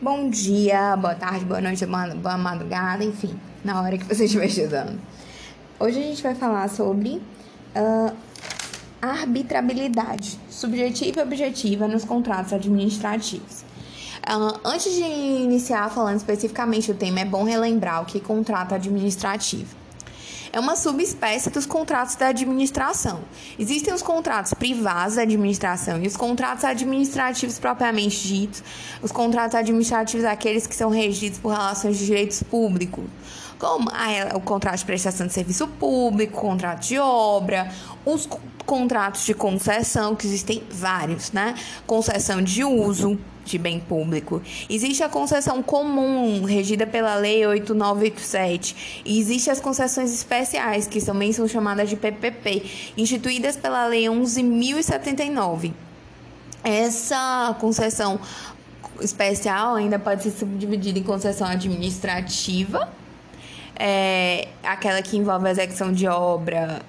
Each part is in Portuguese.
bom dia, boa tarde, boa noite, boa madrugada, enfim, na hora que você estiver estudando. Hoje a gente vai falar sobre uh, arbitrabilidade subjetiva e objetiva nos contratos administrativos. Uh, antes de iniciar falando especificamente o tema, é bom relembrar o que é contrato administrativo é uma subespécie dos contratos da administração. Existem os contratos privados da administração e os contratos administrativos propriamente ditos. Os contratos administrativos aqueles que são regidos por relações de direitos públicos, como a, o contrato de prestação de serviço público, contrato de obra, os contratos de concessão, que existem vários, né? Concessão de uso, de bem público. Existe a concessão comum, regida pela Lei 8987, e existem as concessões especiais, que também são chamadas de PPP, instituídas pela Lei 11.079. Essa concessão especial ainda pode ser subdividida em concessão administrativa, é, aquela que envolve a execução de obra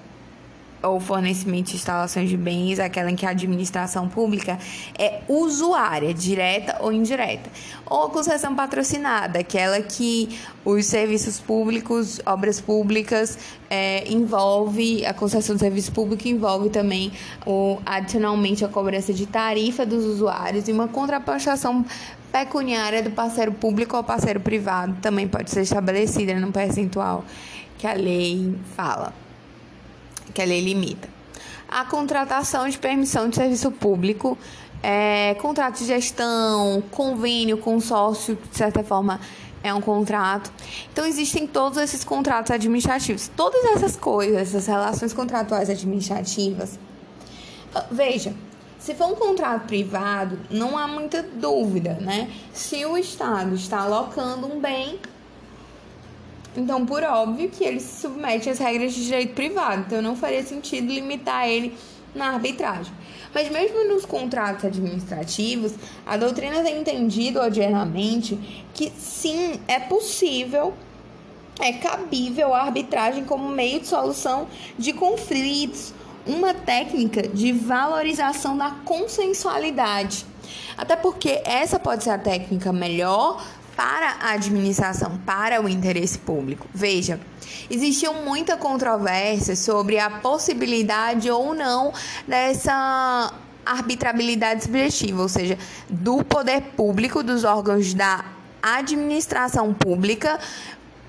ou fornecimento de instalações de bens, aquela em que a administração pública é usuária, direta ou indireta. Ou concessão patrocinada, aquela que os serviços públicos, obras públicas, é, envolve, a concessão de serviço público envolve também o, adicionalmente a cobrança de tarifa dos usuários e uma contraprestação pecuniária do parceiro público ou parceiro privado também pode ser estabelecida no percentual que a lei fala que a lei limita. A contratação de permissão de serviço público, é, contrato de gestão, convênio, consórcio, de certa forma é um contrato. Então existem todos esses contratos administrativos. Todas essas coisas, essas relações contratuais administrativas. Ah, veja, se for um contrato privado, não há muita dúvida, né? Se o Estado está alocando um bem então, por óbvio que ele se submete às regras de direito privado. Então, não faria sentido limitar ele na arbitragem. Mas mesmo nos contratos administrativos, a doutrina tem entendido odiernamente que sim, é possível, é cabível a arbitragem como meio de solução de conflitos, uma técnica de valorização da consensualidade. Até porque essa pode ser a técnica melhor para a administração, para o interesse público. Veja, existiu muita controvérsia sobre a possibilidade ou não dessa arbitrabilidade subjetiva, ou seja, do poder público, dos órgãos da administração pública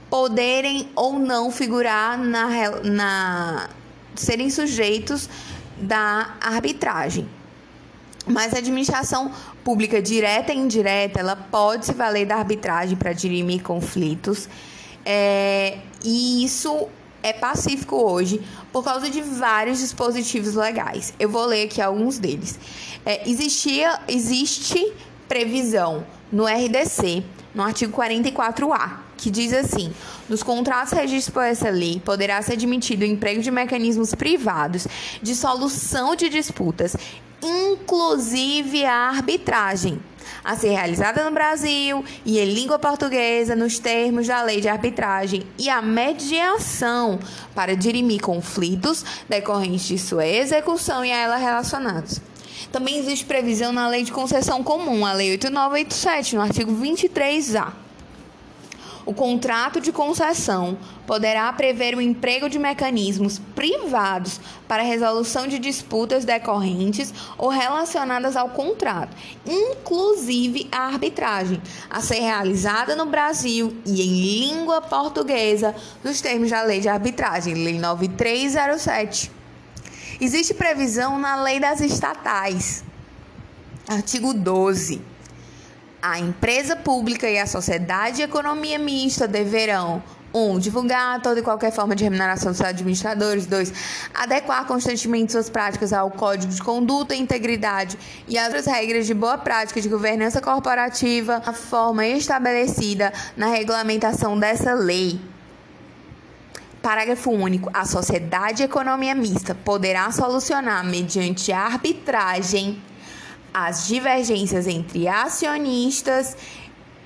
poderem ou não figurar na, na serem sujeitos da arbitragem. Mas a administração pública direta e indireta, ela pode se valer da arbitragem para dirimir conflitos. É, e isso é pacífico hoje por causa de vários dispositivos legais. Eu vou ler aqui alguns deles. É, existia, existe previsão no RDC, no artigo 44A, que diz assim: nos contratos registrados por essa lei, poderá ser admitido o emprego de mecanismos privados de solução de disputas inclusive a arbitragem, a ser realizada no Brasil e em língua portuguesa nos termos da lei de arbitragem e a mediação para dirimir conflitos decorrentes de sua execução e a ela relacionados. Também existe previsão na Lei de Concessão Comum, a Lei 8987, no artigo 23A o contrato de concessão poderá prever o emprego de mecanismos privados para resolução de disputas decorrentes ou relacionadas ao contrato, inclusive a arbitragem, a ser realizada no Brasil e em língua portuguesa, nos termos da Lei de Arbitragem, Lei 9307. Existe previsão na Lei das Estatais, artigo 12 a empresa pública e a sociedade de economia mista deverão 1. Um, divulgar toda e qualquer forma de remuneração dos administradores. 2. Adequar constantemente suas práticas ao Código de Conduta e Integridade e outras regras de boa prática de governança corporativa, a forma estabelecida na regulamentação dessa lei. Parágrafo único. A sociedade de economia mista poderá solucionar, mediante arbitragem, as divergências entre acionistas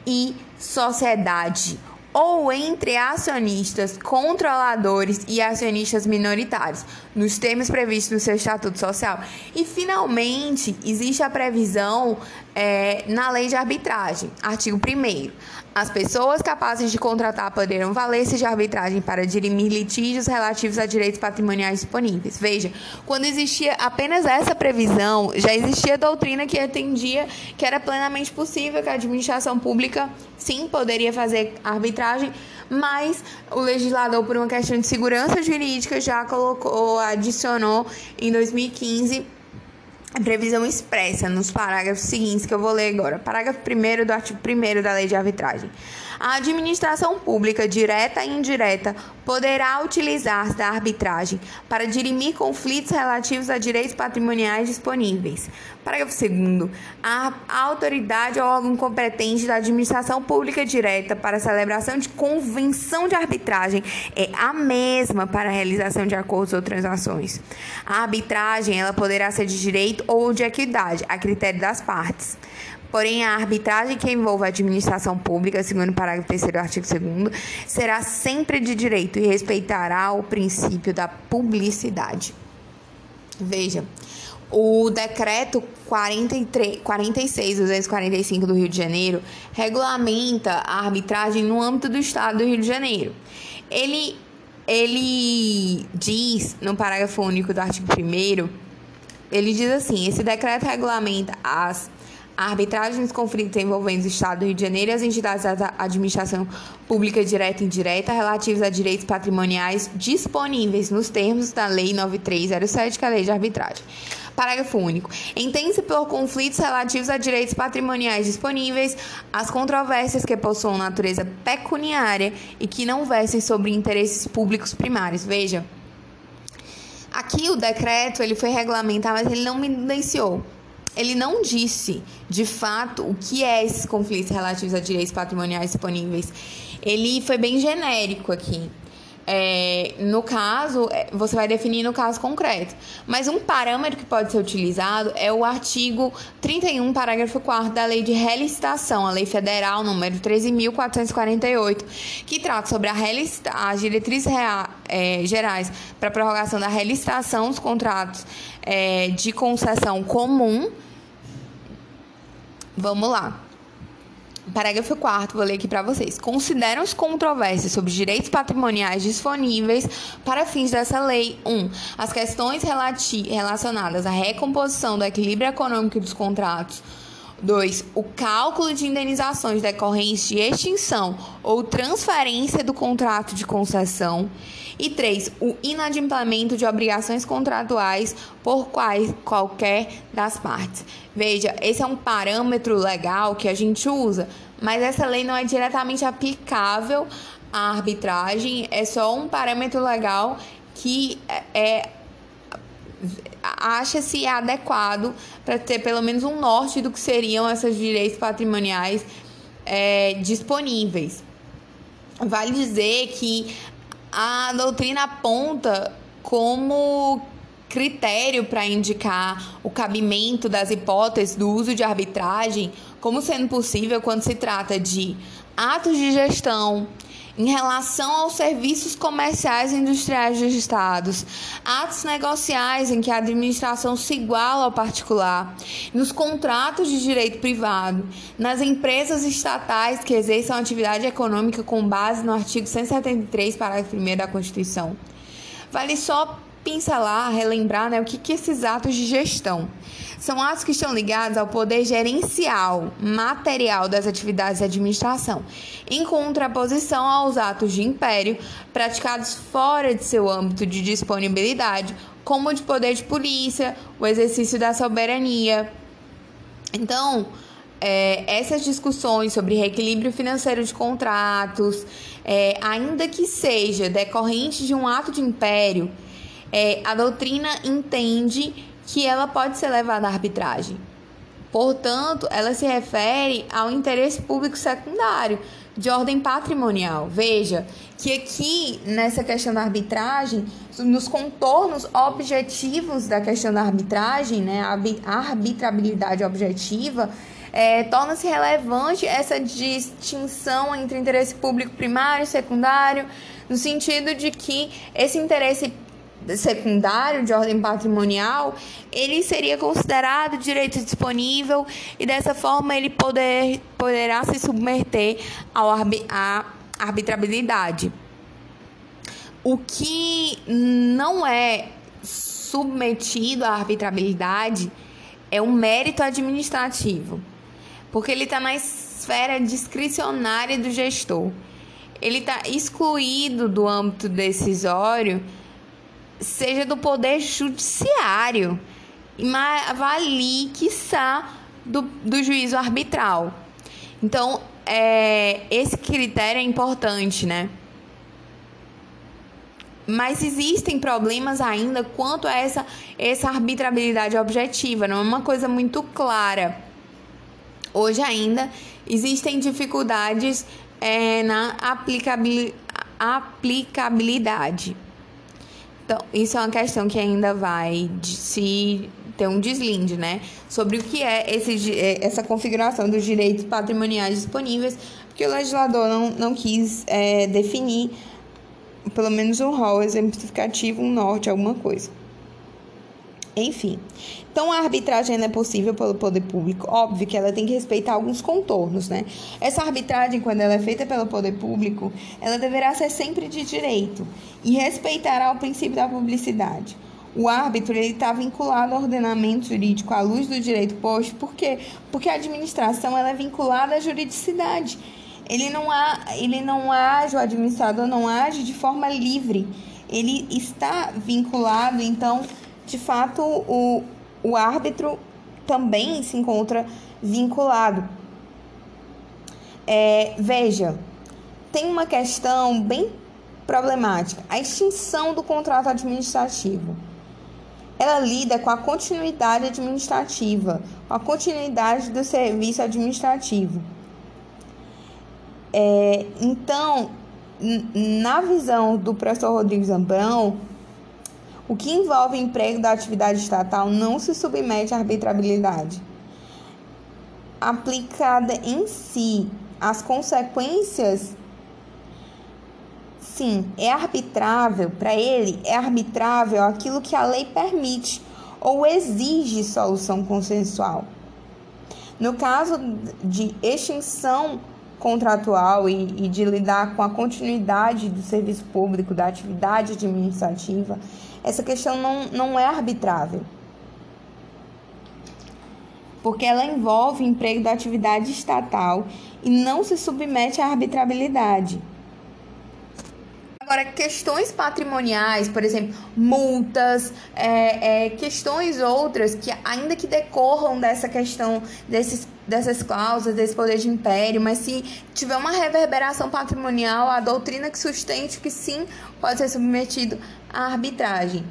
e sociedade ou entre acionistas, controladores e acionistas minoritários, nos termos previstos no seu estatuto social. E finalmente, existe a previsão é, na lei de arbitragem, artigo 1. As pessoas capazes de contratar poderão valer-se de arbitragem para dirimir litígios relativos a direitos patrimoniais disponíveis. Veja, quando existia apenas essa previsão, já existia doutrina que atendia que era plenamente possível que a administração pública, sim, poderia fazer arbitragem, mas o legislador, por uma questão de segurança jurídica, já colocou, adicionou em 2015 a previsão expressa nos parágrafos seguintes que eu vou ler agora. Parágrafo 1 do artigo 1 da Lei de Arbitragem. A administração pública, direta e indireta, poderá utilizar da arbitragem para dirimir conflitos relativos a direitos patrimoniais disponíveis. Parágrafo 2. A autoridade ou órgão competente da administração pública direta para celebração de convenção de arbitragem é a mesma para a realização de acordos ou transações. A arbitragem ela poderá ser de direito ou de equidade, a critério das partes. Porém, a arbitragem que envolva a administração pública, segundo o parágrafo 3 do artigo 2 será sempre de direito e respeitará o princípio da publicidade. Veja, o decreto 43, 46, 245 do Rio de Janeiro regulamenta a arbitragem no âmbito do Estado do Rio de Janeiro. Ele, ele diz, no parágrafo único do artigo 1, ele diz assim: esse decreto regulamenta as a arbitragem dos conflitos envolvendo o Estado do Rio de Janeiro e as entidades da administração pública direta e indireta relativos a direitos patrimoniais disponíveis nos termos da Lei 9307, que é a Lei de Arbitragem. Parágrafo único. Entende-se por conflitos relativos a direitos patrimoniais disponíveis as controvérsias que possuam natureza pecuniária e que não versem sobre interesses públicos primários. Veja, aqui o decreto ele foi regulamentado, mas ele não mencionou ele não disse, de fato, o que é esses conflitos relativos a direitos patrimoniais disponíveis. Ele foi bem genérico aqui. É, no caso, é, você vai definir no caso concreto. Mas um parâmetro que pode ser utilizado é o artigo 31, parágrafo 4 da Lei de Relicitação, a Lei Federal número 13.448, que trata sobre a as diretrizes rea, é, gerais para prorrogação da relicitação dos contratos é, de concessão comum. Vamos lá. Parágrafo 4 vou ler aqui para vocês. Consideram as controvérsias sobre direitos patrimoniais disponíveis para fins dessa lei 1. Um, as questões relacionadas à recomposição do equilíbrio econômico dos contratos 2. O cálculo de indenizações decorrentes de extinção ou transferência do contrato de concessão. E 3. O inadimplemento de obrigações contratuais por quais, qualquer das partes. Veja, esse é um parâmetro legal que a gente usa, mas essa lei não é diretamente aplicável à arbitragem, é só um parâmetro legal que é acha-se adequado para ter pelo menos um norte do que seriam esses direitos patrimoniais é, disponíveis. Vale dizer que a doutrina aponta como critério para indicar o cabimento das hipóteses do uso de arbitragem como sendo possível quando se trata de atos de gestão, em relação aos serviços comerciais e industriais registrados, atos negociais em que a administração se iguala ao particular, nos contratos de direito privado, nas empresas estatais que exerçam atividade econômica com base no artigo 173, parágrafo 1 da Constituição. Vale só pincelar, relembrar né, o que, que esses atos de gestão são atos que estão ligados ao poder gerencial, material das atividades de administração, em contraposição aos atos de império praticados fora de seu âmbito de disponibilidade, como o de poder de polícia, o exercício da soberania. Então, é, essas discussões sobre reequilíbrio financeiro de contratos, é, ainda que seja decorrente de um ato de império, é, a doutrina entende que ela pode ser levada à arbitragem. Portanto, ela se refere ao interesse público secundário de ordem patrimonial. Veja que aqui nessa questão da arbitragem, nos contornos objetivos da questão da arbitragem, né, a arbitrabilidade objetiva, é, torna-se relevante essa distinção entre interesse público primário e secundário, no sentido de que esse interesse secundário de ordem patrimonial, ele seria considerado direito disponível e dessa forma ele poder, poderá se submeter ao à arbitrabilidade. O que não é submetido à arbitrabilidade é um mérito administrativo, porque ele está na esfera discricionária do gestor. Ele está excluído do âmbito decisório seja do poder judiciário, mas vale, quiçá, do, do juízo arbitral. Então, é, esse critério é importante, né? Mas existem problemas ainda quanto a essa, essa arbitrabilidade objetiva, não é uma coisa muito clara. Hoje ainda existem dificuldades é, na aplicabilidade. Então, isso é uma questão que ainda vai se ter um deslinde, né? Sobre o que é esse, é, essa configuração dos direitos patrimoniais disponíveis, porque o legislador não, não quis é, definir pelo menos um rol exemplificativo, um norte, alguma coisa. Enfim, então a arbitragem é possível pelo poder público. Óbvio que ela tem que respeitar alguns contornos, né? Essa arbitragem, quando ela é feita pelo poder público, ela deverá ser sempre de direito e respeitará o princípio da publicidade. O árbitro ele está vinculado ao ordenamento jurídico à luz do direito posto, por quê? Porque a administração ela é vinculada à juridicidade. Ele não, há, ele não age, o administrador não age de forma livre. Ele está vinculado, então, de fato, o, o árbitro também se encontra vinculado. É, veja, tem uma questão bem problemática: a extinção do contrato administrativo. Ela lida com a continuidade administrativa, com a continuidade do serviço administrativo. É, então, na visão do professor Rodrigo Zambrão, o que envolve emprego da atividade estatal não se submete à arbitrabilidade. Aplicada em si, as consequências, sim, é arbitrável, para ele, é arbitrável aquilo que a lei permite ou exige solução consensual. No caso de extinção contratual e, e, de lidar com a continuidade do serviço público, da atividade administrativa, essa questão não, não é arbitrável. Porque ela envolve emprego da atividade estatal e não se submete à arbitrabilidade. Agora, questões patrimoniais, por exemplo, multas, é, é, questões outras que, ainda que decorram dessa questão, desses, dessas cláusulas, desse poder de império, mas se tiver uma reverberação patrimonial, a doutrina que sustente que sim pode ser submetido à arbitragem.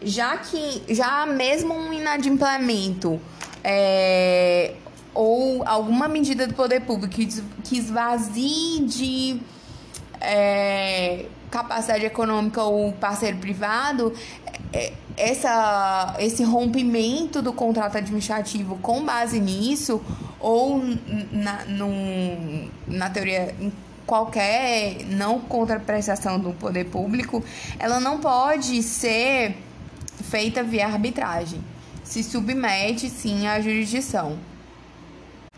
Já que, já mesmo um inadimplemento é, ou alguma medida do poder público que esvazie de. É, capacidade econômica ou parceiro privado, é, essa, esse rompimento do contrato administrativo com base nisso, ou na, num, na teoria, qualquer não contraprestação do poder público, ela não pode ser feita via arbitragem. Se submete sim à jurisdição.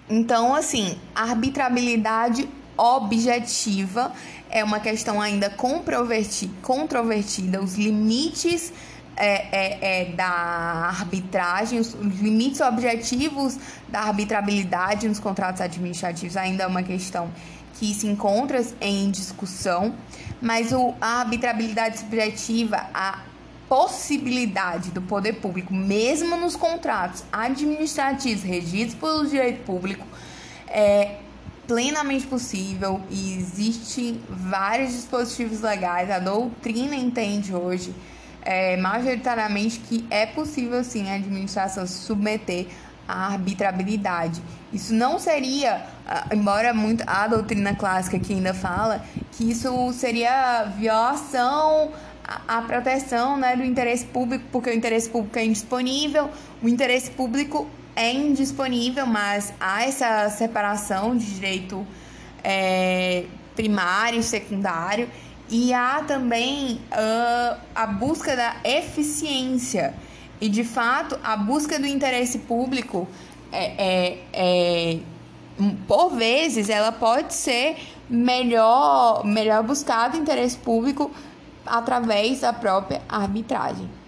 Então, assim, a arbitrabilidade objetiva. É uma questão ainda controvertida, os limites é, é, é, da arbitragem, os limites objetivos da arbitrabilidade nos contratos administrativos ainda é uma questão que se encontra em discussão, mas o, a arbitrabilidade subjetiva, a possibilidade do poder público, mesmo nos contratos administrativos regidos pelo direito público, é, plenamente possível e existe vários dispositivos legais. A doutrina entende hoje, é, majoritariamente, que é possível sim a administração se submeter à arbitrabilidade. Isso não seria, embora muito a doutrina clássica que ainda fala que isso seria violação à proteção né, do interesse público, porque o interesse público é indisponível, o interesse público é indisponível, mas há essa separação de direito é, primário e secundário. E há também uh, a busca da eficiência. E, de fato, a busca do interesse público, é, é, é, por vezes, ela pode ser melhor, melhor buscado interesse público através da própria arbitragem.